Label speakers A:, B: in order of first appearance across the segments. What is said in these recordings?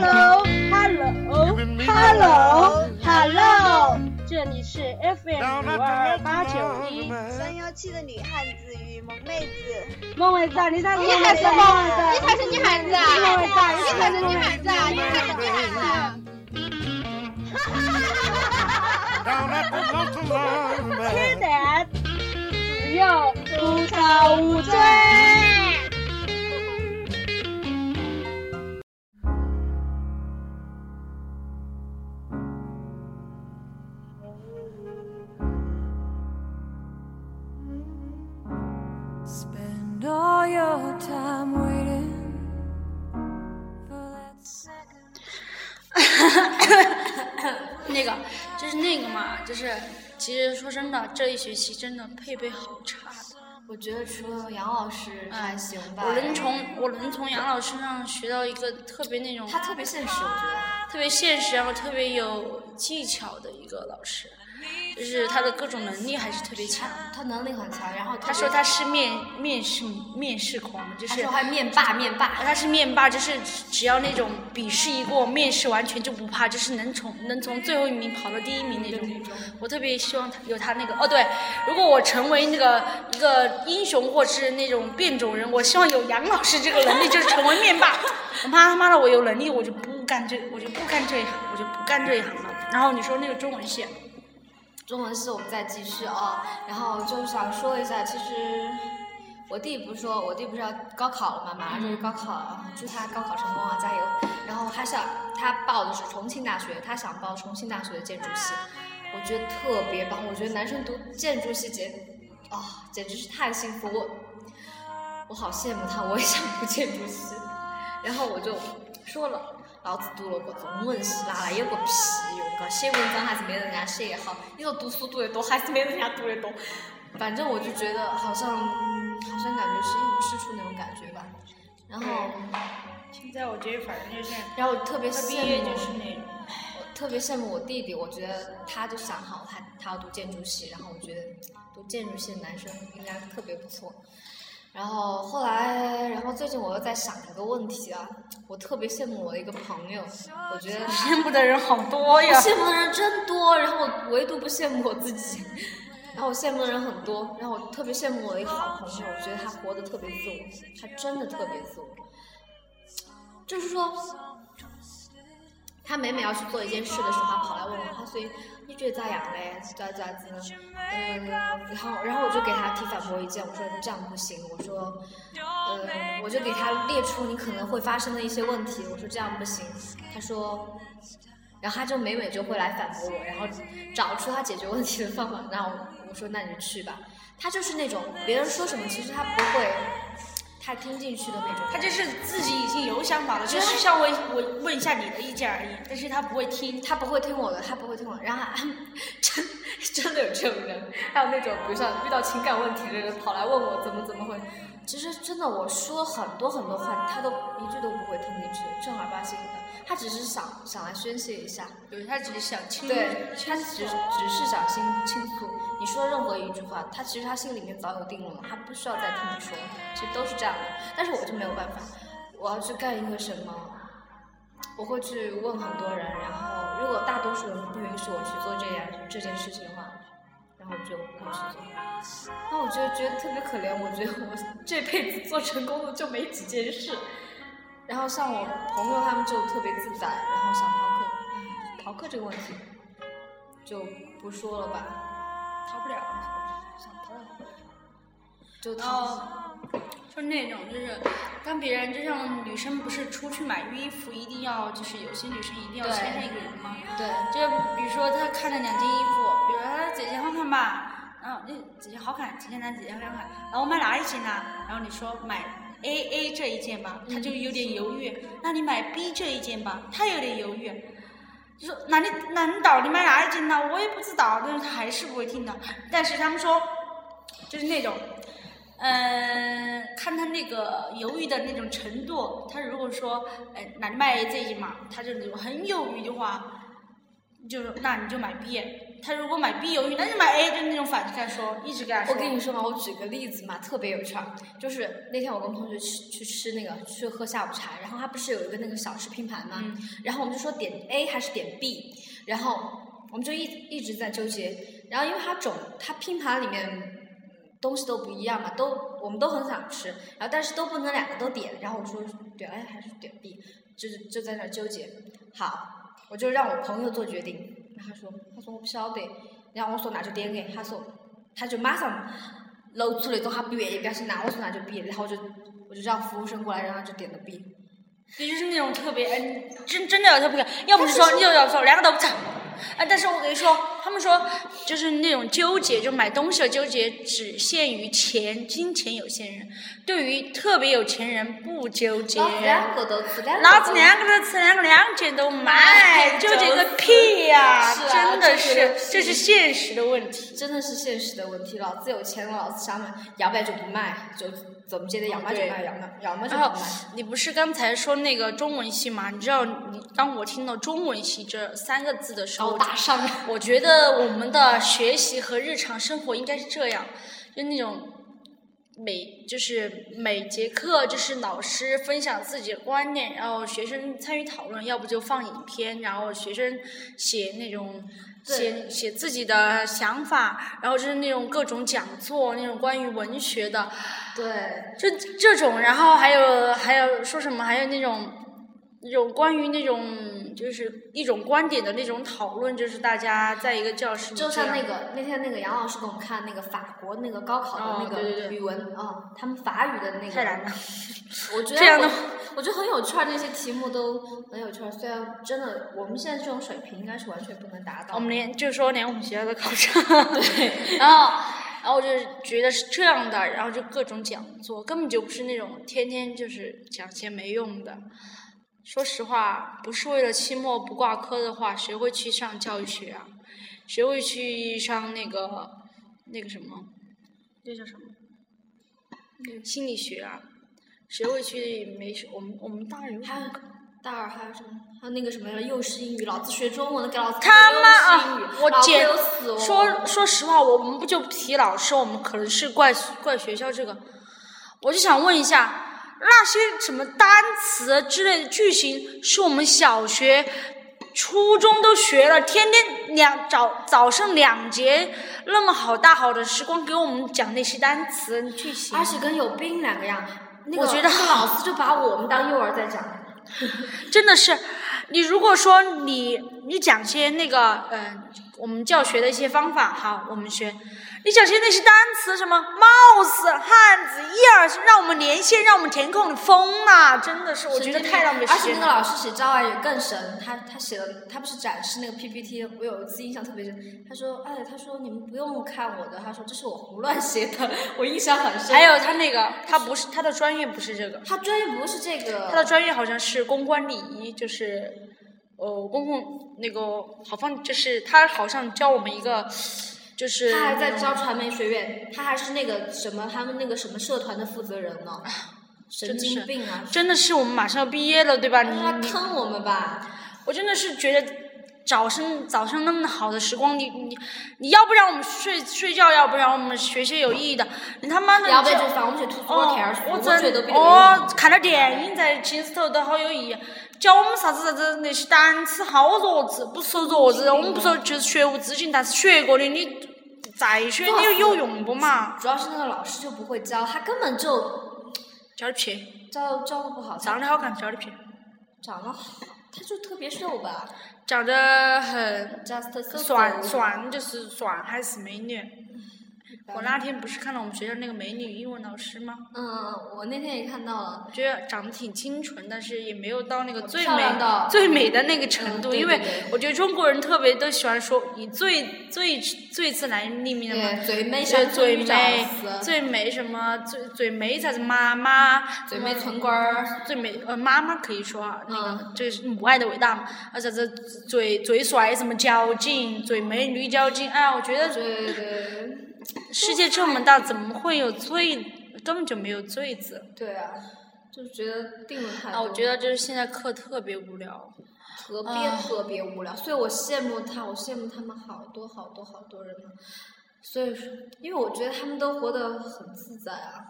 A: Hello，Hello，Hello，这里是 FM 五二八九一
B: 三幺七的女汉子与萌妹子。
A: 萌妹子，你才是
C: 你才是
A: 孟伟子，
C: 你才是女孩子。啊！
A: 孟伟子，
C: 你才是女孩子。啊！你才是女孩子。啊！
A: 吃的只有吐槽无罪。
D: 说真的，这一学期真的配备好差的。
C: 我觉得除了杨老师还行吧。
D: 我能从我能从杨老师身上学到一个特别那种
C: 他特别现实，我觉得。
D: 特别现实，然后特别有技巧的一个老师，就是他的各种能力还是特别强。
C: 他能力很强，然后
D: 他说他是面面试面试狂，就是
C: 他说还面霸面霸。
D: 他是面霸，就是只要那种笔试一过，面试完全就不怕，就是能从能从最后一名跑到第一名那种。我特别希望他有他那个哦，对，如果我成为那个一个英雄或是那种变种人，我希望有杨老师这个能力，就是成为面霸。我怕他妈的我有能力，我就不干这，我就不干这一行，我就不干这一行了。然后你说那个中文系。
C: 中文系我们再继续啊，然后就想说一下，其实我弟不是说，我弟不是要高考了嘛，马上就是高考了，祝他高考成功啊，加油！然后他想他报的是重庆大学，他想报重庆大学的建筑系，我觉得特别棒，我觉得男生读建筑系简啊、简直是太幸福，我我好羡慕他，我也想读建筑系，然后我就说了。老子读了个中文系，拿来有个屁用？嘎，写文章还是没人家写好。你说读书读得多，还是没人家读得多。反正我就觉得好像，好像感觉是一无是处那种感觉吧。然后，
D: 现在我觉得反正就是，
C: 然后特别羡慕，
D: 是那种，
C: 我特别羡慕我弟弟。我觉得他就想好，他他要读建筑系，然后我觉得读建筑系的男生应该特别不错。然后后来，然后最近我又在想一个问题啊，我特别羡慕我的一个朋友，我觉得
D: 羡慕的人好多
C: 我
D: 呀。
C: 羡慕的人真多，然后我唯独不羡慕我自己。然后我羡慕的人很多，然后我特别羡慕我的一个好朋友，我觉得他活得特别自我，他真的特别自我。就是说，他每每要去做一件事的时候，他跑来问我，他说你觉得咋样嘞？咋咋子呢？嗯，然后然后我就给他提反驳意见，我说这样不行，我说，呃，我就给他列出你可能会发生的一些问题，我说这样不行，他说。然后他就每每就会来反驳我，然后找出他解决问题的方法。然后我说那你就去吧。他就是那种别人说什么，其实他不会太听进去的那种。
D: 他就是自己已经有想法了，就是像我我问一下你的意见而已，但是他不会听。
C: 他不会听我的，他不会听我的。然后他 真真的有这种人，还有那种比如像遇到情感问题的人跑来问我怎么怎么会。其实真的我说很多很多话，他都一句都不会听进去，正儿八经的。他只是想想来宣泄一下，
D: 对他只是想倾
C: 对他只只是想倾倾诉。你说任何一句话，他其实他心里面早有定论了，他不需要再听你说，其实都是这样的。但是我就没有办法，我要去干一个什么，我会去问很多人，然后如果大多数人不允许我去做这样这件事情的话，然后就不去做。那我觉得觉得特别可怜，我觉得我这辈子做成功的就没几件事。然后像我朋友他们就特别自在，然后想逃课，唉逃课这个问题就不说了吧，
D: 逃不，了。
C: 就
D: 然后
C: 逃。
D: 就那种就是跟别人，就像女生不是出去买衣服一定要就是有些女生一定要
C: 对
D: 牵上一个人吗？
C: 对，
D: 就比如说她看了两件衣服，比如说她姐姐好看吧，然后那姐姐好看，姐姐男姐姐好看，然后我买哪一件呢？然后你说买 A A 这一件吧，她就有点犹豫。那你买 B 这一件吧，她有点犹豫。就说那你那你到底买哪一件呢？我也不知道，但是她还是不会听的。但是他们说，就是那种，嗯、看他那个犹豫的那种程度。他如果说，哎，买这一码，他就那种很犹豫的话，就是那你就买 B。他如果买 B 犹豫，那就买 A，就那种反着说，一直跟他说。
C: 我跟你说嘛，我举个例子嘛，特别有趣儿。就是那天我跟同学去去吃那个去喝下午茶，然后他不是有一个那个小吃拼盘嘛，
D: 嗯
C: 然后我们就说点 A 还是点 B，然后我们就一一直在纠结。然后因为他总他拼盘里面嗯东西都不一样嘛，都我们都很想吃，然后但是都不能两个都点。然后我说点 A 还是点 B，就是就在那儿纠结。好，我就让我朋友做决定。然后他说他说我不晓得，然后我说那就点 A，他说他就马上露出那种他不愿意表情，那我说那就 B，然后我就我就让服务生过来，然后就点了 B。
D: 也就是那种特别，哎，真真的有特别，要不是说你就要说两个都不成，啊，但是我跟你说，他们说就是那种纠结，就买东西的纠结只限于钱，金钱有限人，对于特别有钱人不纠结。
C: 老子两个都吃，两个
D: 老子两个都吃，两个两件都买，纠结个屁呀、
C: 是啊
D: 真的是，这是现实的问题。
C: 真的是现实的问题。老子有钱了，老子想买，要不然就不卖，就怎么接的，要么就卖，要么要么就
D: 然后
C: 不卖。
D: 你不是刚才说那个中文系吗？你知道，你当我听到中文系这三个字的时候，
C: 高大上，
D: 我觉得我们的学习和日常生活应该是这样，就那种每就是每节课就是老师分享自己的观念，然后学生参与讨论，要不就放影片，然后学生写那种写写自己的想法，然后就是那种各种讲座，那种关于文学的，
C: 对，
D: 就这种，然后还有还有说什么，还有那种那种关于那种就是一种观点的那种讨论，就是大家在一个教室里
C: 就像那个那天那个杨老师给我们看那个法国那个高考的那个语文啊、他们法语的那个，
D: 太难了。
C: 我觉得
D: 这样的
C: 我我觉得很有趣儿，那些题目都很有趣儿。虽然真的我们现在这种水平应该是完全不能达到。
D: 我们连就是说连我们学校都考上，对，然后然后我就觉得是这样的，然后就各种讲座，根本就不是那种天天就是讲些没用的。说实话，不是为了期末不挂科的话，谁会去上教育学啊？谁会去上那个那个什么？那叫什么？心理学啊？谁会去没事？我们我们大二
C: 还有大二还有什么？还有那个什么幼师英语，老子学中文的给老子
D: 他妈啊！我
C: 老子
D: 简
C: 有死哦！
D: 说说实话，我们不就不提老师，我们可能是怪怪学校这个。我就想问一下，那些什么单词之类的句型，是我们小学、初中都学了，天天两早早上两节那么好大好的时光给我们讲那些单词句型，
C: 而且跟有病两个样。那个
D: 我觉得
C: 那个老师就把我们当幼儿在讲。
D: 真的是，你如果说你你讲些那个呃，我们教学的一些方法，好，我们学，你讲些那些单词，什么 mouse、汉字、ears，让我们连线，让我们填空，你疯了！真的是，我觉得太浪费
C: 而且。那个老师写教案也更神，他他写了，他不是展示那个 PPT，我有一次印象特别深。他说，哎，他说你们不用看我的，他说这是我胡乱写的，我印象很深。
D: 还有他那个，他不是他的专业不是这个，
C: 他专业不是这个，
D: 他的专业好像是公关礼仪，就是呃公共那个，好像就是他好像教我们一个，就是
C: 他还在教传媒学院，他还是那个什么他们那个什么社团的负责人呢，神经病啊！
D: 真的是我们马上要毕业了，对吧？你
C: 坑我们吧？
D: 我真的是觉得早上早上那么好的时光，你你你要不让我们睡睡觉，要不然我们学些有意义的，你他妈的这
C: 要不然就放我们去图书馆
D: 哦
C: 看
D: 我
C: 我觉得
D: 哦，看点电影在寝室头都好有意义。教我们啥子啥子那些单词好弱智，不说弱智，我们不说就是学无止境，但是学过的你再学你有有用不嘛？
C: 主要是那个老师就不会教，他根本就
D: 教的撇，
C: 教教的不好，
D: 长得好看，教的撇，
C: 长得好，他就特别瘦吧
D: 长得很算算就是算还是美女。我那天不是看到我们学校那个美女英文老师吗？
C: 嗯，我那天也看到了，
D: 我觉得长得挺清纯，但是也没有到那个最美
C: 的
D: 最美的那个程度。
C: 嗯对
D: 因为我觉得中国人特别都喜欢说以最最最自然命名的嘛，
C: 对，最美
D: 最美
C: 美，
D: 最美什么最最美啥子妈妈，
C: 最美村官儿，
D: 最美呃妈妈可以说啊，那个
C: 嗯
D: 这是母爱的伟大嘛，啊啥子最最帅什么交警，最美女交警，哎呀，我觉得
C: 对对
D: 世界这么大，怎么会有罪根本就没有罪字。
C: 对啊，就觉得定了太多。
D: 啊，我觉得就是现在课特别无聊。
C: 特别
D: 啊
C: 特别无聊，所以我羡慕他，我羡慕他们好多好多好多人呢。所以说，因为我觉得他们都活得很自在啊。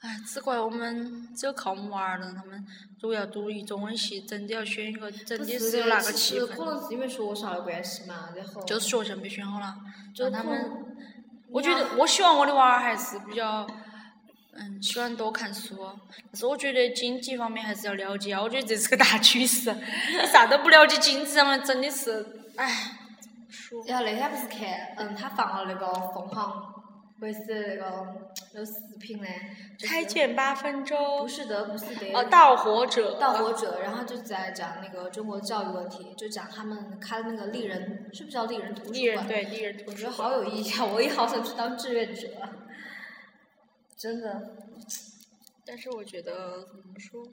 D: 哎，只怪我们只有靠我们娃儿了。他们如果要读一中文系，真的要选一个真的是有那个气
C: 氛可能，是因为学校的关系嘛，然后
D: 就是学校没选好了，
C: 就
D: 他们。我觉得，我希望我的娃儿还是比较，嗯，喜欢多看书。但是我觉得经济方面还是要了解啊，我觉得这是个大趋势。你啥都不了解经济上面，真的是，哎，
C: 然后那天不是看，嗯，他放了那个凤凰卫视那个那个视频呢，就是
D: 开卷八分钟
C: 不。是的，不是的，
D: 哦，盗火者。
C: 盗火者，然后就在讲那个中国教育问题，就讲他们开的那个丽人，是不是叫丽人图书馆？
D: 丽人对丽人图书
C: 我觉得好有意义啊！我也好想去当志愿者，真的。
D: 但是我觉得怎么说，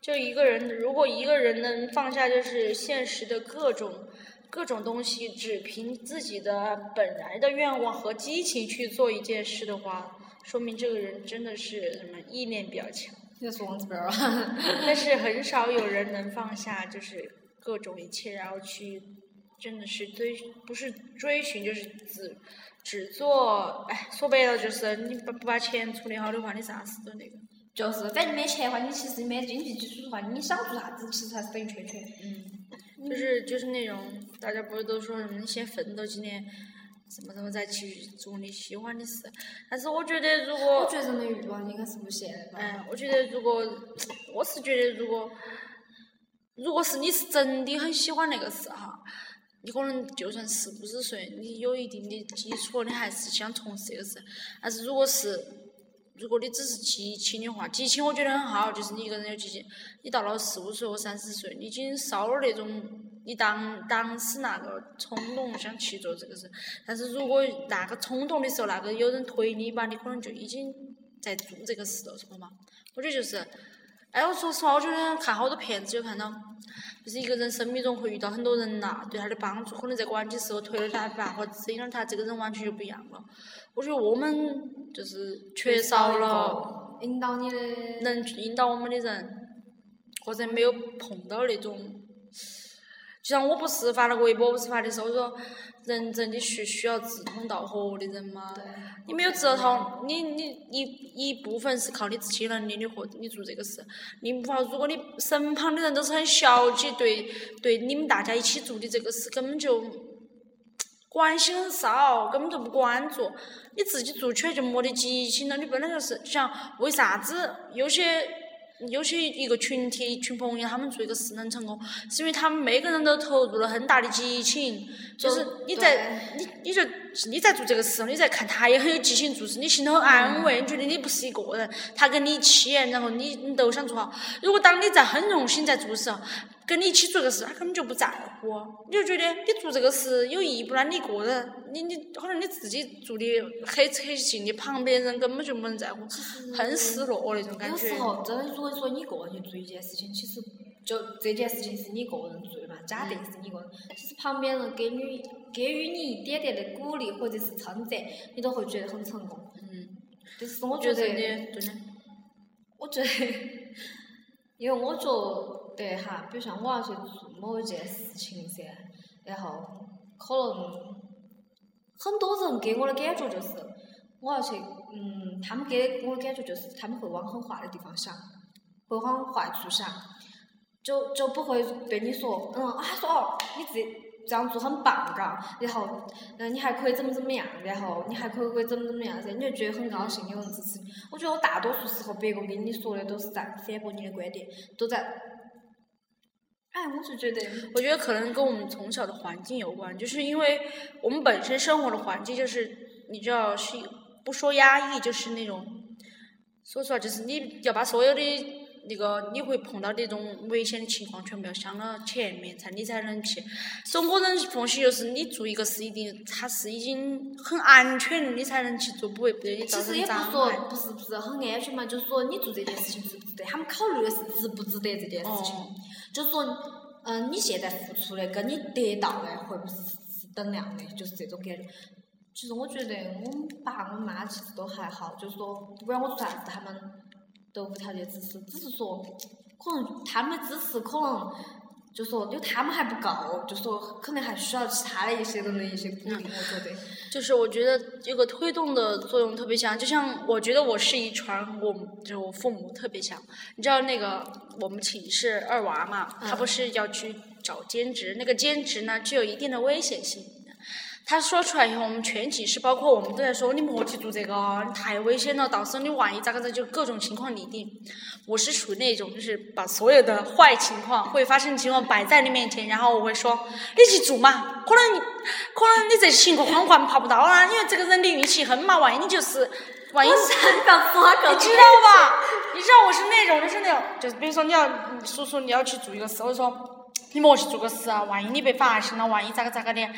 D: 就一个人，如果一个人能放下就是现实的各种各种东西，只凭自己的本来的愿望和激情去做一件事的话，说明这个人真的是什么意念比较强。
C: 那是王子边儿
D: 但是很少有人能放下，就是各种一切，然后去真的是追，不是追寻，就是只只做，哎，说白了就是你不不把钱处理好的话，你啥事都那个。
C: 就是，反正没钱的话，你其实没经济基础的话，你想做啥子，其实还是等于缺缺。
D: 嗯，就是就是那种大家不是都说什么你先奋斗几年，什么什么再去做你喜欢的事。但是我觉得如果
C: 我觉得人的欲望应该是无限的吧。
D: 嗯，我觉得如果我是觉得如果如果是你是真的很喜欢那个事哈，你可能就算四五十岁，你有一定的基础，你还是想从事这个事。但是如果是如果你只是激情的话，激情我觉得很好，就是你一个人有激情，你到了四五岁或三十岁，你已经少了那种你当当时那个冲动想去做这个事。但是如果那个冲动的时候，那个有人推你一把，你可能就已经在做这个事了，是不嘛？我觉得就是，哎，我说实话，我觉得看好多片子就看到，就是一个人生命中会遇到很多人呐、对他的帮助，可能在关键时候推了他一把，或者指引了他，这个人完全就不一样了。我觉得我们就是缺少了
C: 引导你的。
D: 能引导我们的人，或者没有碰到那种，就像我不是发了个微博，不是发的是我说，人真的需需要志同道合的人吗？你没有志同，你你一一部分是靠你自己能力的和你做这个事，另一部分如果你身旁的人都是很消极，对对你们大家一起做的这个事根本就关心很少，根本就不关注，你自己做起来就没得激情了。你本来就是想为啥子有些有些一个群体一群朋友他们做一个事能成功，是因为他们每个人都投入了很大的激情，就是你在你你就你在做这个事，你在看他也很有激情做事，你心头很安慰，你觉得你不是一个人，他跟你一起，然后你你都想做好。如果当你在很用心在做的时候，跟你一起做这个事，他根本就不在乎，你就觉得你做这个事有意义不？然你一个人，你你可能你自己做的很很尽力，旁边人根本就没人在乎，很失落那种感觉
C: 有时。候真的，如果说你一个人去做一件事情，其实就这件事情是你一个人做的嘛，假定是你一个人，其实旁边人给你给予你一点点的鼓励或者是称赞，你都会觉得很成功。
D: 嗯，
C: 但是我
D: 觉得
C: 觉得，
D: 真的，
C: 我觉得，因为我觉对哈，比如像我要去做某一件事情噻，然后可能很多人给我的感觉就是，我要去，嗯，他们给我的感觉就是他们会往很坏的地方想，会往坏处想，就就不会对你说，嗯，啊说哦，你这这样做很棒，嘎，然后，嗯，你还可以怎么怎么样，然后你还可以可以怎么怎么样噻，你就觉得很高兴，有人支持你。我觉得我大多数时候别个跟你说的都是在反驳你的观点，都在，哎，我就觉得，
D: 我觉得可能跟我们从小的环境有关，就是因为我们本身生活的环境就是，你知道是不说压抑，就是那种，说实话就是你要把所有的那个你会碰到的那种危险的情况全部要想到前面，才你才能去。中国人风气就是你做一个事一定它是已经很安全的，你才能去做，不会对你造成
C: 其实也不
D: 伤害。
C: 说不是不是很安全嘛，就是说你做这件事情值不值得，他们考虑的是值不值得这件事情，
D: 哦
C: 就是说，嗯、你现在付出的跟你得到的会不会是是等量的，就是这种感觉。其实我觉得我们爸我妈其实都还好，就是说不管我做啥子，他们都无条件支持，只是说可能他们的支持可能就说就他们还不够，就说可能还需要其他的一些人的一些鼓励，我觉得。
D: 就是我觉得这个推动的作用特别强，就像我觉得我是遗传我就是我父母特别强。你知道那个我们寝室二娃嘛，他不是要去找兼职，那个兼职呢具有一定的危险性。他说出来以后，我们全寝室包括我们都在说你莫去做这个，你太危险了，到时候你万一咋个子就各种情况拟定。我是属于那种就是把所有的坏情况会发生的情况摆在你面前，然后我会说你去做嘛，可能你可能你这情况框框爬不到啊，因为这个人的运气很嘛，万一你就是万一。
C: 我是
D: 你知道吧？你知道我是那种，就是那种，就是比如说你要嗯叔叔你要去做一个事，我就说你莫去做个事啊，万一你被发现了，万一咋个咋个的。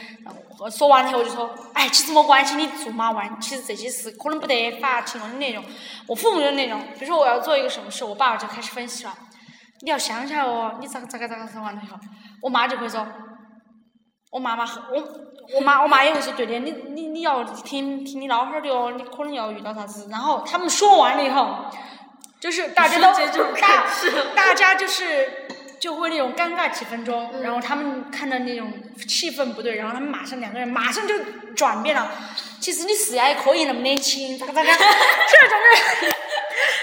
D: 说完了以后我就说，哎，其实没关系，你做嘛，万其实这些事可能不得发情况的那种。我父母就是那种，比如说我要做一个什么事，我爸爸就开始分析了，你要想想哦，你咋个咋个咋个说完了以后，我妈就会说。我妈妈我我妈我妈也会说对的，你你你要听听你老汉儿的哦，你可能要遇到啥子。然后他们说完了以后，就是大家都大大家就是 就会那种尴尬几分钟，然后他们看到那种气氛不对，然后他们马上两个人马上就转变了。其实你死呀，也可以那么年轻，咋个咋。个，这种人，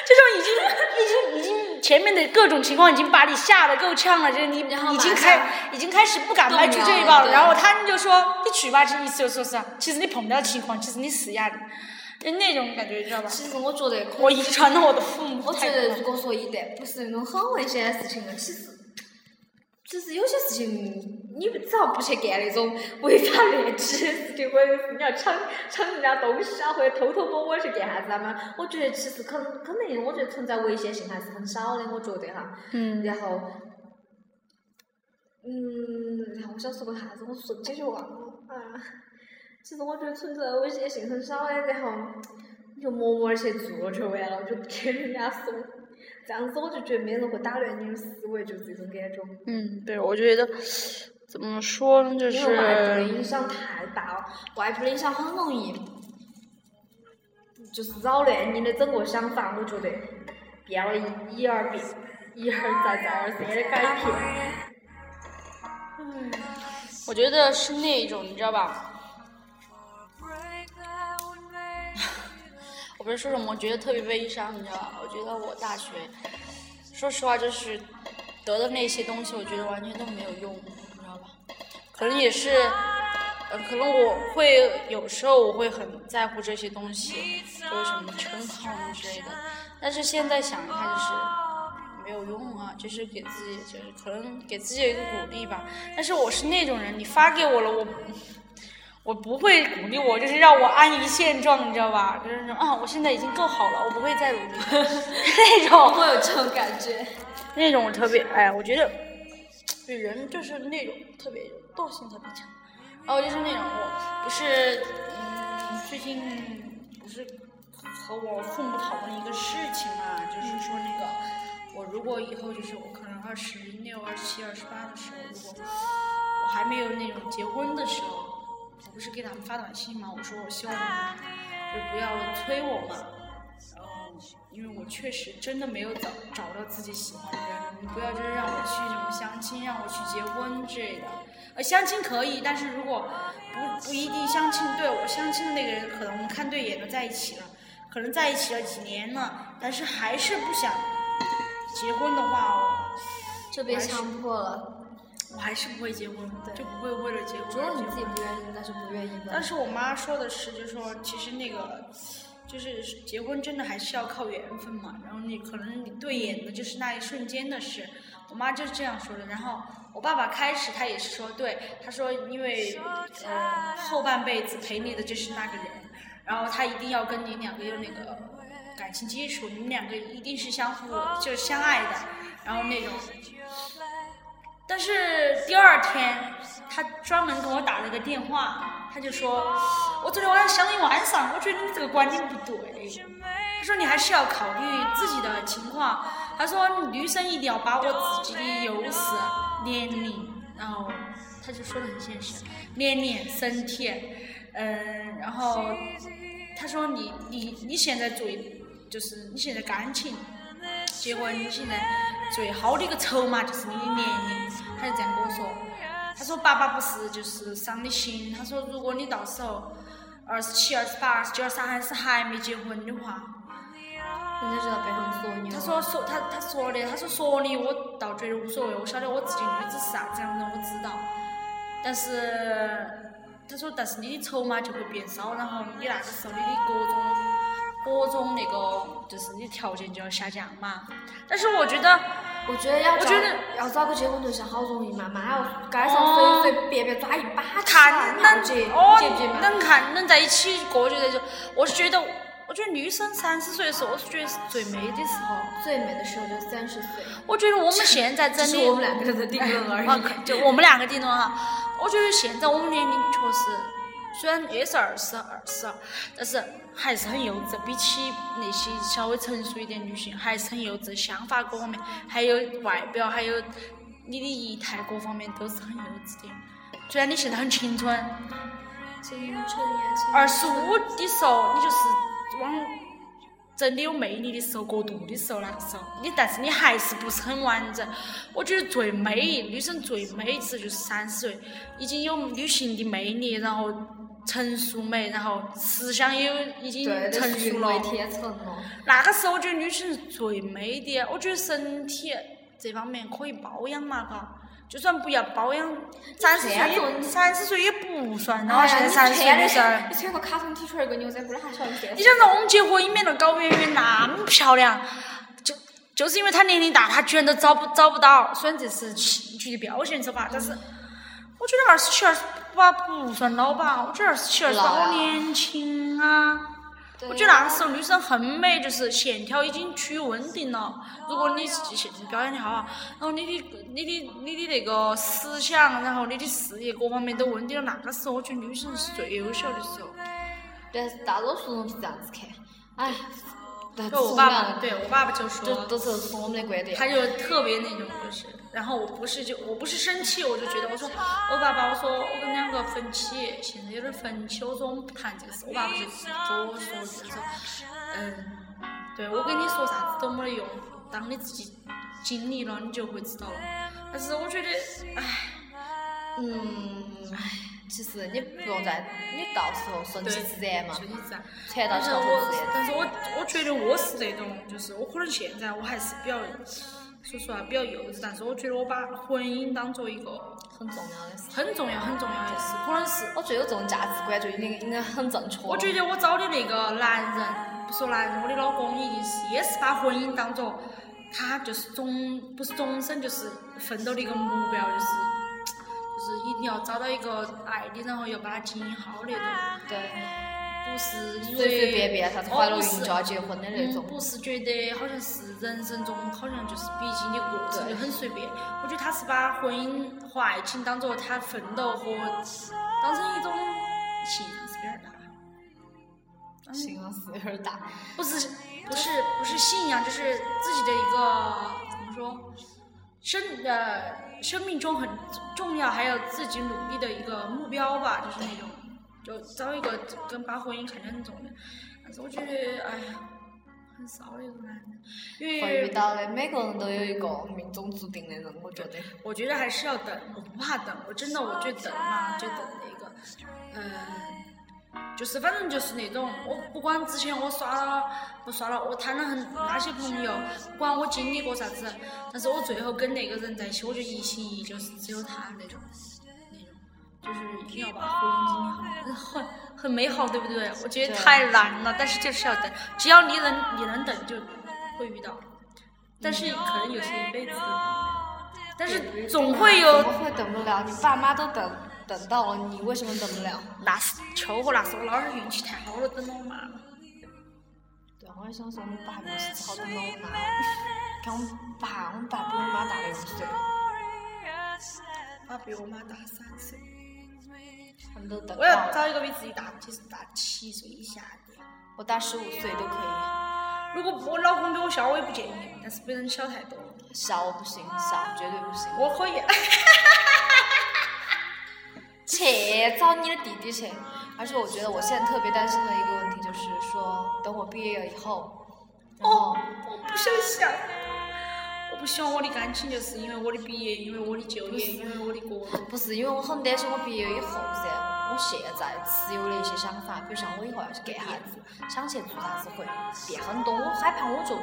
D: 这种已经已经已经前面的各种情况已经把你吓得够呛了，就是你已经开已经开始不敢迈出这一步了，然后他们就说你去吧，这意思就说。是，其实你碰不到情况，其实你死呀，就那种感觉，你知道吧？
C: 其实我觉得
D: 我遗传了我的父母
C: 我觉得，如果说一旦不是那种很危险的事情呢，其实其实有些事情你只要不去干那种违法乱纪的事情，或者是你要抢抢人家东西啊，或者偷偷摸摸去干啥子啊嘛，我觉得其实可能可能我觉得存在危险性还是很少的，我觉得哈。
D: 嗯
C: 然后，嗯，然后我想说个啥子，我瞬间就忘了啊。其实我觉得存在危险性很少的，然后你就默默的去做就完了，就不听人家说。这样子我就觉得没人会打乱你的思维，就这种感觉。
D: 嗯，对，我觉得怎么说呢，就
C: 因为外部的影响太大了，外部的影响很容易，就是扰乱你的整个想法。我觉得变了一一而变，一而再，再而三的改变。嗯，
D: 我觉得是那一种，你知道吧？不是说什么，我觉得特别悲伤，你知道吧？我觉得我大学，说实话，就是得的那些东西，我觉得完全都没有用，你知道吧？可能也是，可能我会有时候我会很在乎这些东西，就是什么称号之类的。但是现在想一下，就是没有用啊，就是给自己，就是可能给自己一个鼓励吧。但是我是那种人，你发给我了，我我不会鼓励我，就是让我安于现状，你知道吧？就是说啊，我现在已经够好了，我不会再努力 那种。
C: 会有这种感觉。
D: 那种我特别哎，我觉得人就是那种特别惰性特别强。然后就是那种我不是嗯，最近不是和我父母讨论一个事情嘛，就是说那个我如果以后就是我可能二十六、二十七、二十八的时候，如果我还没有那种结婚的时候，我不是给他们发短信嘛，我说我希望你们就不要催我嘛。然后，因为我确实真的没有找找到自己喜欢的人，你不要就是让我去什么相亲，让我去结婚之类的。呃，相亲可以，但是如果不不一定相亲对我相亲的那个人，可能我们看对眼了在一起了，可能在一起了几年了，但是还是不想结婚的话，
C: 就别强迫了。
D: 我还是不会结婚，就不会为了结婚
C: 主要你。自己不愿意，但是不愿意吧。
D: 但是我妈说的是，就是说其实那个就是结婚真的还是要靠缘分嘛，然后你可能你对眼的就是那一瞬间的事，我妈就是这样说的。然后我爸爸开始他也是说，对，他说因为呃后半辈子陪你的就是那个人，然后他一定要跟你两个有那个感情基础，你们两个一定是相互就是相爱的，然后那种。但是第二天，他专门给我打了个电话，他就说：“我昨天晚上想了一晚上，我觉得你这个观点不对。”他说：“你还是要考虑自己的情况。”他说：“女生一定要把握自己的优势，年龄，然后他就说的很现实，年龄、身体，嗯，然后他说你你你现在最就是你现在感情。结婚，你现在最好的一个筹码就是你的年龄，他就这样跟我说他说爸爸不是就是伤的心，他说如果你到时候二十七、二十八、二十九、二十三还是还没结婚的话，
C: 人家就在背后说你。
D: 他说说他他说的，他说说你我倒觉得无所谓，我晓得我自己女子是啥子样的，我知道。但是他说，但是你的筹码就会变少，然后你那个时候你的各种各种那个就是你条件就要下降嘛。但是我觉得，
C: 我觉得要找
D: 我觉得
C: 要找个结婚对象好容易嘛，妈要街上
D: 哦
C: 随随便便抓一把
D: 看能
C: 结，
D: 哦？能看能在一起过就那种。我是觉得，我觉得女生三十岁的时候，我是觉得是最美的时候。
C: 最美的时候就三十岁，
D: 我觉得我们现在真的，
C: 是我们两个人的定论而
D: 啊
C: 已。
D: 就我们两个定论哈。我觉得现在我们年龄确实，虽然也是二十二十，但是还是很幼稚，比起那些稍微成熟一点女性，还是很幼稚，想法各方面，还有外表，还有你的仪态各方面都是很幼稚的。虽然你现在很青春，二十五的时候，你就是往真的有魅力的时候，过度的时候，那个时候，你但是你还是不是很完整。我觉得最美，女生最美一次就是三十岁，已经有女性的魅力，然后成熟美，然后思想也有已经，成熟了。那个时候，我觉得女性是最美的。我觉得身体这方面可以保养嘛，嘎。就算不要保养，三十岁也三十岁也不算了。
C: 哎呀，你
D: 现在三十岁
C: 穿
D: 的事儿，。
C: 你穿个卡通 T 恤儿，一个牛仔裤，哪还晓得这
D: 你想到我们结婚里面的高圆圆那么漂亮，就就是因为她年龄大，她居然都找不找不到。虽然这是戏剧的表现手法，但是我觉得二十七、二十八不算老吧。我觉得二十七、二十八好年轻啊。我觉得那个时候女生很美，就是线条已经趋于稳定了。如果你是现在表演的好，然后你的、你的、你的那个思想，然后你的事业各方面都稳定了，那个时候我觉得女生是最优秀的时候。
C: 但是大多数人是这样子看，哎，但
D: 就我爸爸，对我爸爸就说，
C: 都都是从我们的观点。
D: 他就特别那种就是，然后我不是就我不是生气，我就觉得我说我爸爸我说我跟两个分歧，现在有点分歧，我说我们不谈这个事，我爸爸就跟我说就是说，嗯，对我跟你说啥子都没得用，当你自己经历了，你就会知道了。但是我觉得，唉，
C: 嗯，唉，其实你不用再，你到时候顺，其自然嘛，
D: 顺其自然。
C: 船到
D: 但是我
C: 桥头自，然。
D: 但是我我觉得我是那种，就是我可能现在我还是比较，说实话比较幼稚，但是我觉得我把婚姻当做一个
C: 很重要的事。
D: 很重要很重要的事，可能是
C: 我觉得有这种价值观就应该应该很正确。
D: 我觉得我找的那个男人，不说男人，我的老公一定是也是把婚姻当做他就是终不是终身就是奋斗的一个目标，就是就是一定要找到一个爱的，然后要把它经营好的那种。
C: 对，
D: 不是因为
C: 随随便便啥子怀了孕就要结婚的那种
D: 嗯，。不是觉得好像是人生中好像就是必经的过程，就很随便。我觉得他是把婚姻和爱情当做他奋斗和当成一种信仰是有点儿大，
C: 信仰是有点大。
D: 不是不是不是信仰，就是自己的一个怎么说，生呃生命中很重要，还有自己努力的一个目标吧，就是那种，就找一个跟把婚姻看得很重的。但是我觉得，哎呀，很少那种男人，因
C: 会遇
D: 为
C: 到的每个人都有一个命中注定的人，我觉得。
D: 我觉得还是要等，我不怕等，我真的我觉得等嘛，就等那个，嗯、就是反正就是那种，我不管之前我耍了不耍了，我谈了很那些朋友，不管我经历过啥子，但是我最后跟那个人在一起，我就一心一意就是只有他，那种，就是一定要把婚姻经历好，很很美好，对不对？我觉得太难了，但是就是要等，只要你能你能等，就会遇到，但是可能有些一辈子都等不了，但是总会有
C: 怎么会等不了？你爸妈都等等到了，你为什么等不了？
D: 那是秋和那是我老儿运气太好了，等了我妈妈。
C: 对，我也想说，我们爸就是只好等到我妈。看我们爸，我们爸比我妈大两岁，
D: 他比我妈大三岁，
C: 他们都等
D: 我要。找一个比自己大，就是大七岁以下的。
C: 我大十五岁都可以，
D: 如果我老公比我小，我也不介意，但是不能小太多。
C: 小不行，小绝对不行。
D: 我可以，
C: 去找你的弟弟去。而且我觉得我现在特别担心的一个问题就是说，等我毕业了以后，
D: 哦，我不想想，不喜欢我的感情就是因为我的毕业，因为我的就业，因为我的各种。
C: 不是因为我很担心我毕业以后噻，我现在持有的一些想法，比如像我以后要去干啥子，想去做啥子会变很多，我害怕我就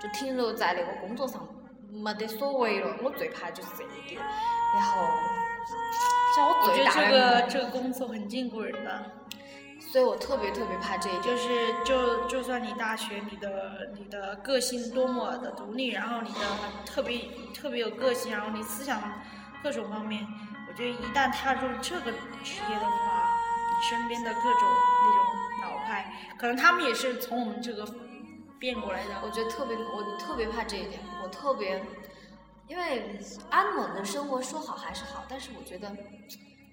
C: 就停留在那个工作上没得所谓了，我最怕就是这一点。然后像我
D: 我觉得这个这个工作很禁锢人的，
C: 所以我特别特别怕这一点。
D: 就是就就算你大学你的你的个性多么的独立，然后你的特别特别有个性，然后你思想各种方面，我觉得一旦踏入这个职业的话，你身边的各种那种老派，可能他们也是从我们这个变过来的。
C: 我觉得特别，我特别怕这一点，我特别，因为安稳的生活说好还是好，但是我觉得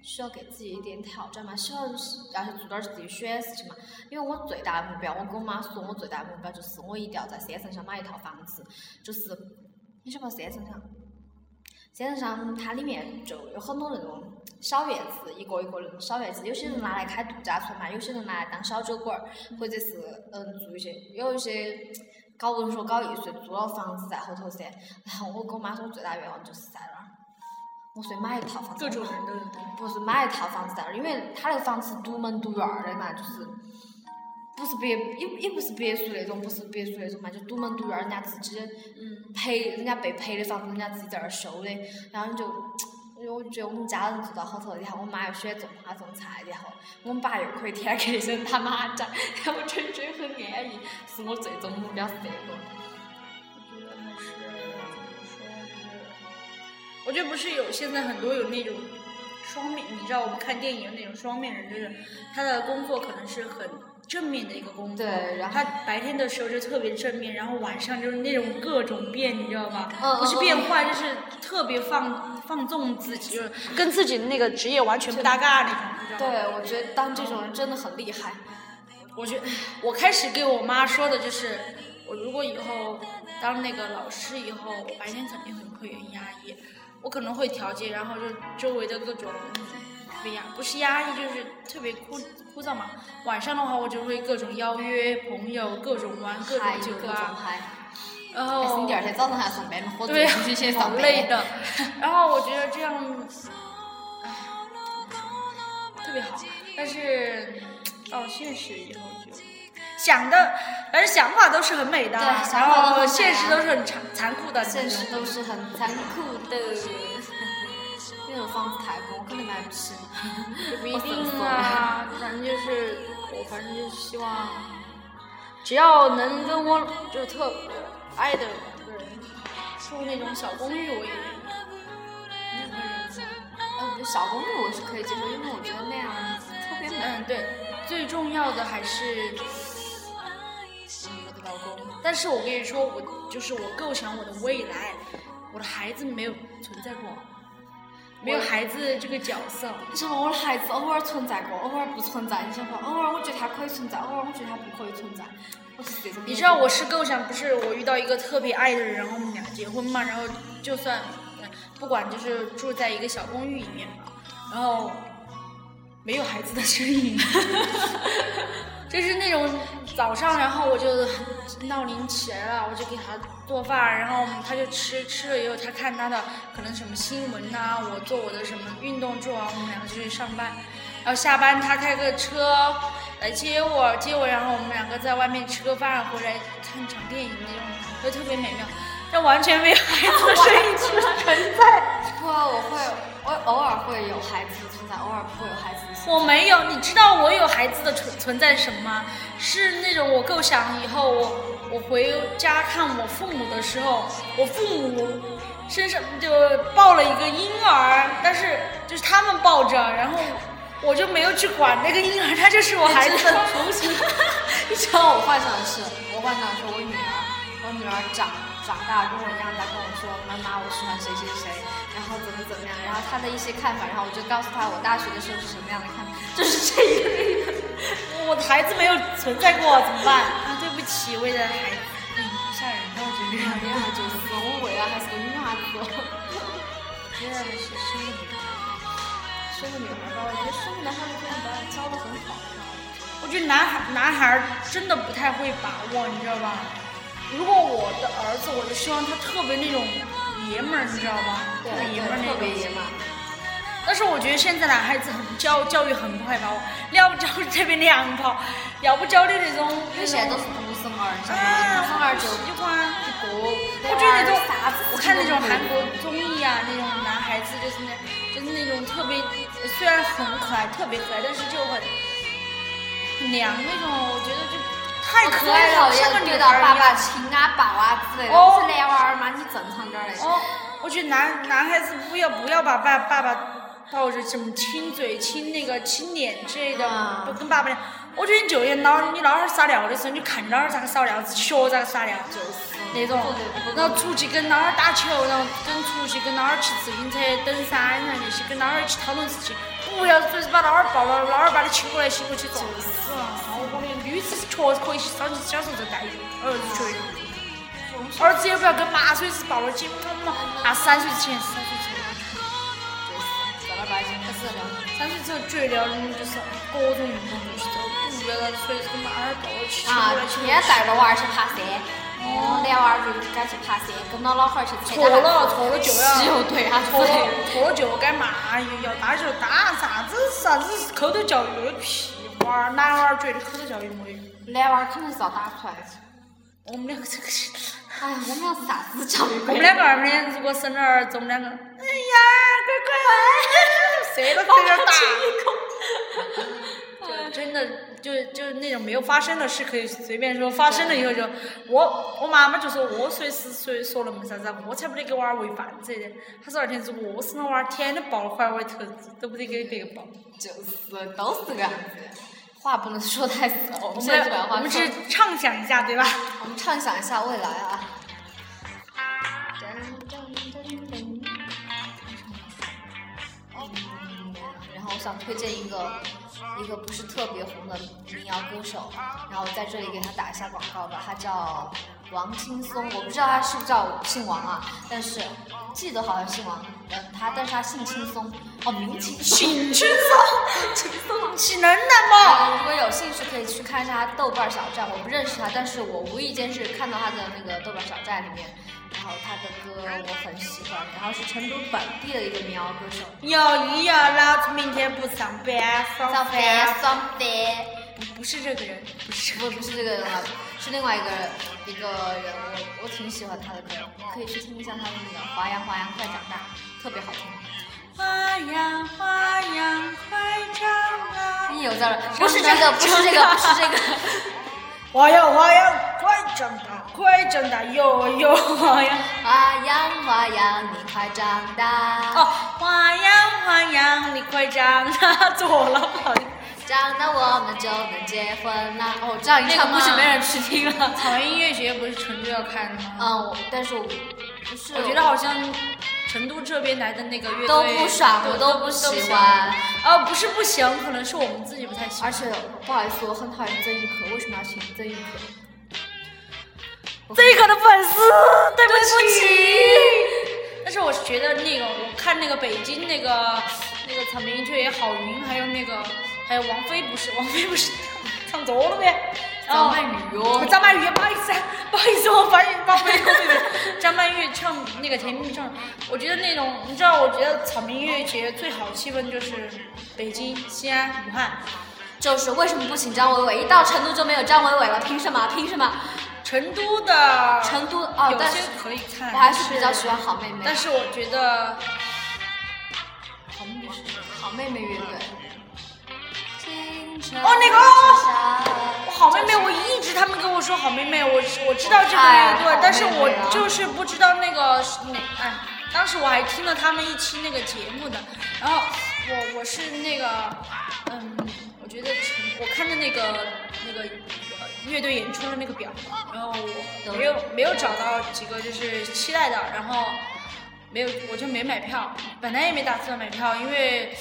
C: 需要给自己一点挑战嘛，需要要去做点儿自己喜欢的事情嘛。因为我最大的目标，我跟我妈说，我最大的目标就是我一定要在山城上买一套房子，就是你晓不晓得山城上？山城上它里面就有很多那种小院子，一个一个那种小院子，有些人拿来开度假村嘛，有些人拿来当小酒馆儿，或者是嗯做一些有一些搞文学、搞艺术租了房子在后头噻。然后我跟我妈说，我最大愿望就是在那儿，我说买一套房子，
D: 各种人都有的。
C: 不是买一套房子在那儿，因为他那个房子是独门独院儿的嘛，就是不是别也也不是别墅那种，不是别墅那种嘛，就独门独院儿，人家自己
D: 嗯，
C: 赔人家被赔的房子，人家自己在那儿修的，然后你就。我就觉得我们家人住到后头，然后我妈又喜欢种花种菜，然后我们爸又可以天天给那些人打麻将，然后我就觉得很安逸，是我最终目标是这个。
D: 我觉得不是有现在很多有那种双面，你知道我们看电影有那种双面人，就是他的工作可能是很正面的一个工作，
C: 对然后
D: 他白天的时候就特别正面，然后晚上就是那种各种变，你知道吧？
C: 嗯
D: 不是
C: 嗯
D: 变坏，就是特别放放纵自己，就是跟自己的那个职业完全不搭嘎那种，你知道吗？
C: 对，我觉得当这种人真的很厉害。
D: 我觉得我开始给我妈说的就是，我如果以后当那个老师以后，我白天肯定会会很压抑，我可能会调节，然后就周围的各种不压，不是压抑就是特别枯枯燥嘛。晚上的话，我就会各种邀约朋友，各种玩，各，种酒啊，
C: 嗨。
D: 然后
C: 你第二天早上还要上班嘛，喝
D: 对
C: 醉出去先
D: 好
C: 上班。
D: 累的。然后我觉得这样，唉，特别好。但是到现实以后就想的，反正想法都是很美的，
C: 对想
D: 然后
C: 法都很美
D: 现实
C: 啊
D: 都是很残残酷的。
C: 现实都是很残酷的。那种房子太贵，我肯定买不起。
D: 不一定啊，反正就是我，反正就是希望，只要能跟我就是特别爱的两个人住那种小公寓，我也愿意。两个人
C: 嗯，小公寓我是可以接受，因为我觉得那样特别美。
D: 嗯，对，最重要的还是但是我跟你说，我就是我构想我的未来，我的孩子没有存在过，没有孩子这个角色。
C: 你想嘛，我的孩子偶尔存在过，偶尔不存在。你想嘛，偶尔我觉得他可以存在，偶尔我觉得他不可以存在。我是这种。
D: 你知道我是构想，不是我遇到一个特别爱的人，然后我们俩结婚嘛，然后就算嗯不管就是住在一个小公寓里面嘛，然后没有孩子的身影，就是那种早上，然后我就闹铃起来了，我就给他做饭，然后他就吃，吃了以后他看他的可能什么新闻呐、我做我的什么运动做完，我们两个就去上班，然后下班他开个车来接我，接我，然后我们两个在外面吃个饭，回来看场电影那种，就特别美妙。就完全没有孩子的身影存在，
C: 不啊，我会，我偶尔会有孩子的存在，偶尔不会有孩子的存在。
D: 我没有。你知道我有孩子的存存在是什么吗？是那种我构想以后我我回家看我父母的时候，我父母身上就抱了一个婴儿，但是就是他们抱着，然后我就没有去管那个婴儿，他就是我孩子的雏形。
C: 你知道我幻想的是，我幻想的是我女儿，我女儿长长大跟我一样大，跟我说妈妈我喜欢谁谁谁，然后怎么怎么样，然后他的一些看法，然后我就告诉他我大学的时候是什么样的看法，就是这一个一个。
D: 我的孩子没有存在过，怎么办？啊，对不起，为了孩子，嗯，吓人的，我觉得。
C: 恋爱就是我未来还是个女孩子，
D: 觉得还是生个女孩。
C: 生个女孩吧，我觉得生个男孩子可以把她教的很好。
D: 我觉得男孩男孩真的不太会把握，你知道吧？如果我的儿子，我就希望他特别那种爷们儿，你知道吧？特别爷们儿那种。
C: 特别爷们儿。
D: 但是我觉得现在男孩子很教教育很快吧，要不教的特别娘炮，要不教的那种。
C: 因为现在都是独生儿，你独生儿就
D: 喜欢。
C: 一个，
D: 我觉得那种我看那种韩国综艺啊，那种男孩子就是那，就是那种特别，虽然很可爱，特别可爱，但是就很很娘那种，我觉得就太可爱了，像个女
C: 对到爸爸。亲啊抱啊之类的，
D: 哦
C: 是男娃儿吗？你正常点儿嘞。
D: 哦，我觉得男男孩子不要不要把爸爸爸抱着什么亲嘴、亲那个亲脸之类的，
C: 啊
D: 不跟爸爸讲。我觉得你就连老你老汉儿撒尿的时候，你看老汉儿咋个撒尿，学咋个撒尿，就是那种。然后出去跟老汉儿打球，然后跟出去跟老汉儿骑自行车、登山啊那些，跟老汉儿一起讨论事情。不要随时把老汉儿抱了，老汉儿把你亲过来亲过去撞死了。我讲的女子确实可以少享受这待遇，儿子绝对。儿子也不要跟八岁时抱了紧，那三岁之前，三岁之后。
C: 正儿八经可是
D: 三岁之后绝了，你就是各种运动都是走，不要随时跟妈儿抱了去
C: 啊天天带着娃儿去爬山，哦，男娃儿就该去爬山，跟到老汉儿去参加
D: 错了错了就要
C: 西游队啊之
D: 错了。错了就该骂，要打就打，啥子啥子口头教育的屁话儿，男娃儿绝对口头教育没有。
C: 男娃儿肯定是要打出来的。
D: 我们两个这个，
C: 哎呀，我们俩是啥子教育？
D: 我们两个儿呢，如果生了儿子，我们两个，哎呀，乖乖，谁都随着打。就真的就就那种没有发生的事可以随便说，发生了以后就我我妈妈就说我随时随说了么啥子啊，我才不得给娃儿喂饭之类的。她说二天如果我生了娃儿，天天抱了怀怀头都不得给别个抱。
C: 就是都是这个样子，话不能说太死了。我们
D: 我
C: 现在就把
D: 们我们
C: 话说
D: 只畅想一下，对吧？
C: 我们畅想一下未来啊。嗯，然后我想推荐一个一个不是特别红的民谣歌手，然后在这里给他打一下广告吧，他叫王青松，我不知道他是不是叫姓王啊，但是记得好像姓王，嗯，他但是他姓青松，哦，名青松，
D: 姓轻
C: 松，青松。
D: 岂能的嘛？
C: 啊，如果有兴趣可以去看一下他豆瓣小站，我不认识他，但是我无意间是看到他的那个豆瓣小站里面，然后他的歌我很喜欢，然后是成都本地的一个民谣歌手。
D: 有意啊，老子明天不上班，爽
C: 上
D: 翻
C: 班上班，
D: 不不是这个人，不是。
C: 不不是这个人啊，是另外一个一个人，我我挺喜欢他的歌，可以去听一下他的那个《花样花样快长大》，特别好听。
D: 花样花样快长大，
C: 你有在了？不是这个，不是这个，不是这个。
D: 花样花样快长大，快长大，哟哟花样。
C: 花样花样，你快长大。
D: 哦，花样花样你快长大，错了，不好意思。
C: 长大我们就能结婚啦！哦，这样一唱估计没人去听了。
D: 草原音乐节不是成都要开的吗？
C: 嗯，我但是我不是，
D: 我觉得好像成都这边来的那个乐队
C: 都不爽我都不喜欢。
D: 哦，不是不喜欢，可能是我们自己不太喜欢。
C: 而且不好意思，我很讨厌曾轶可，为什么要请曾轶可？
D: 曾轶可的粉丝，对不
C: 起。
D: 但是我是觉得那个，我看那个北京那个那个草莓音乐郝云，还有那个还有王菲，不是王菲不是唱错了呗？
C: 张曼玉哦，
D: 张曼玉，不好意思，啊，不好意思，我发现。张曼玉唱那个《甜蜜蜜》唱，我觉得那种，你知道，我觉得草莓音乐节最好气氛就是北京、西安、武汉。
C: 就是为什么不请张伟伟？一到成都就没有张伟伟了，凭什么？凭什么？
D: 成都的
C: 成都哦，但是
D: 可以看，
C: 我还是比较喜欢好妹妹。
D: 但是我觉得
C: 好妹妹是谁？好妹妹乐队。
D: 哦，那个哦，好妹妹，我一直他们跟我说好妹妹，我我知道这个乐队，但是我就是不知道那个是哪哎。当时我还听了他们一期那个节目的，然后我我是那个嗯，我觉得成我看的那个那个乐队演出的那个表，然后我没有没有找到几个就是期待的，然后没有我就没买票，本来也没打算买票，因为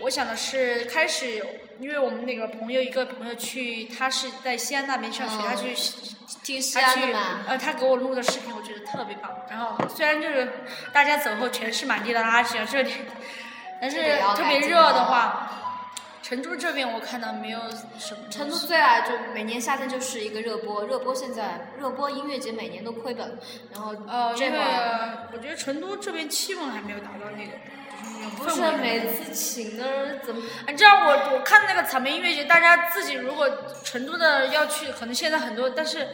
D: 我想的是开始，因为我们那个朋友一个朋友去，他是在西安那边上学，他去。
C: 听西安的嘛。
D: 呃，他给我录的视频，我觉得特别棒。然后虽然就是大家走后全是满地的垃圾啊，这里，但是特别热的话，成都这边我看到没有什么
C: 成都最爱就每年夏天就是一个热播，热播现在热播音乐节每年都亏本，然后
D: 呃，
C: 这个
D: 我觉得成都这边气氛还没有达到那个，
C: 不是每次请的人怎么
D: 你知道我我看那个草莓音乐节，大家自己如果成都的要去，可能现在很多，但是，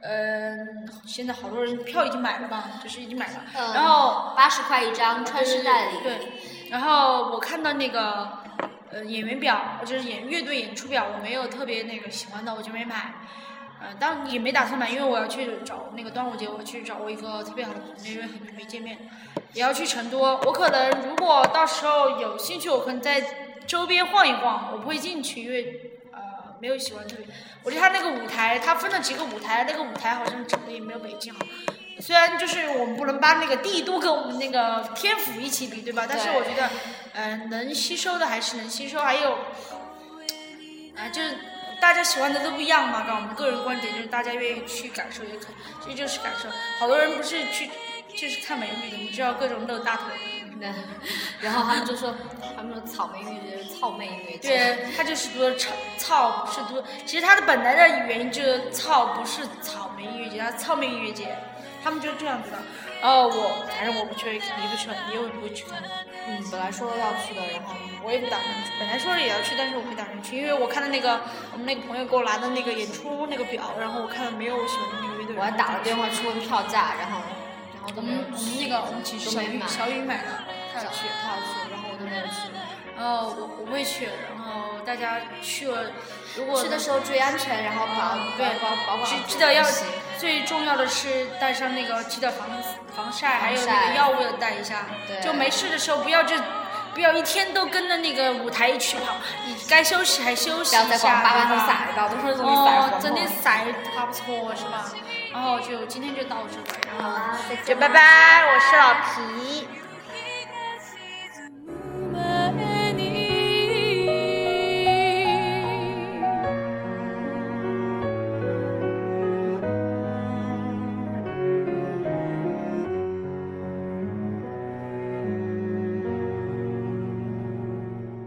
D: 嗯、现在好多人票已经买了嘛，就是已经买了，
C: 嗯
D: 然后
C: 八十块一张，川师代理，
D: 对，然后我看到那个呃演员表，就是演乐队演出表，我没有特别那个喜欢的，我就没买。呃，当然也没打算买，因为我要去找那个端午节，我去找我一个特别好的朋友，因为很久没见面，也要去成都。我可能如果到时候有兴趣，我可能在周边晃一晃，我不会进去，因为呃没有喜欢特别。我觉得他那个舞台，他分了几个舞台，那个舞台好像整个也没有北京好。虽然就是我们不能把那个帝都跟我们那个天府一起比，对吧？但是我觉得，嗯、能吸收的还是能吸收，还有，啊、就是大家喜欢的都不一样嘛。跟我们个人观点就是大家愿意去感受也可以，这就是感受。好多人不是去就是看美女的，你知道各种露大腿。
C: 对，然后他们就说，他们说草莓音乐节是草莓音乐节，
D: 对，他就是读的操操，不是读。其实他的本来的原因就是草，不是草莓音乐节，他草莓音乐节，他们就这样子的。然后我，反正我不去，肯定不去了，你也会不会去看？
C: 嗯，本来说要去的，然后
D: 我也不打算去，本来说也要去，但是我没打算去，因为我看到那个我们那个朋友给我拿的那个演出那个表，然后我看到没有我喜欢的那个乐队。
C: 我还打了电话去问票价，然后
D: 我，们我们那个我们寝室小雨小雨买的，他
C: 他
D: 要去。
C: 他要去，然后我都没有去。
D: 然后我我会去，然后大家去了，如果
C: 去的时候注意安全，然后保
D: 对
C: 保保管
D: 记记得要最重要的是带上那个记得防防晒，还有那个药物要带一下。
C: 对
D: 就没事的时候不要就不要一天都跟着那个舞台一起跑，你该休息还休息
C: 不要在
D: 一下，
C: 广八万头
D: 对吧
C: 撒到，都是容易晒黄，
D: 哦真的晒还不错是吧？然后就今天就到这吧，然后，就拜拜，我是老皮。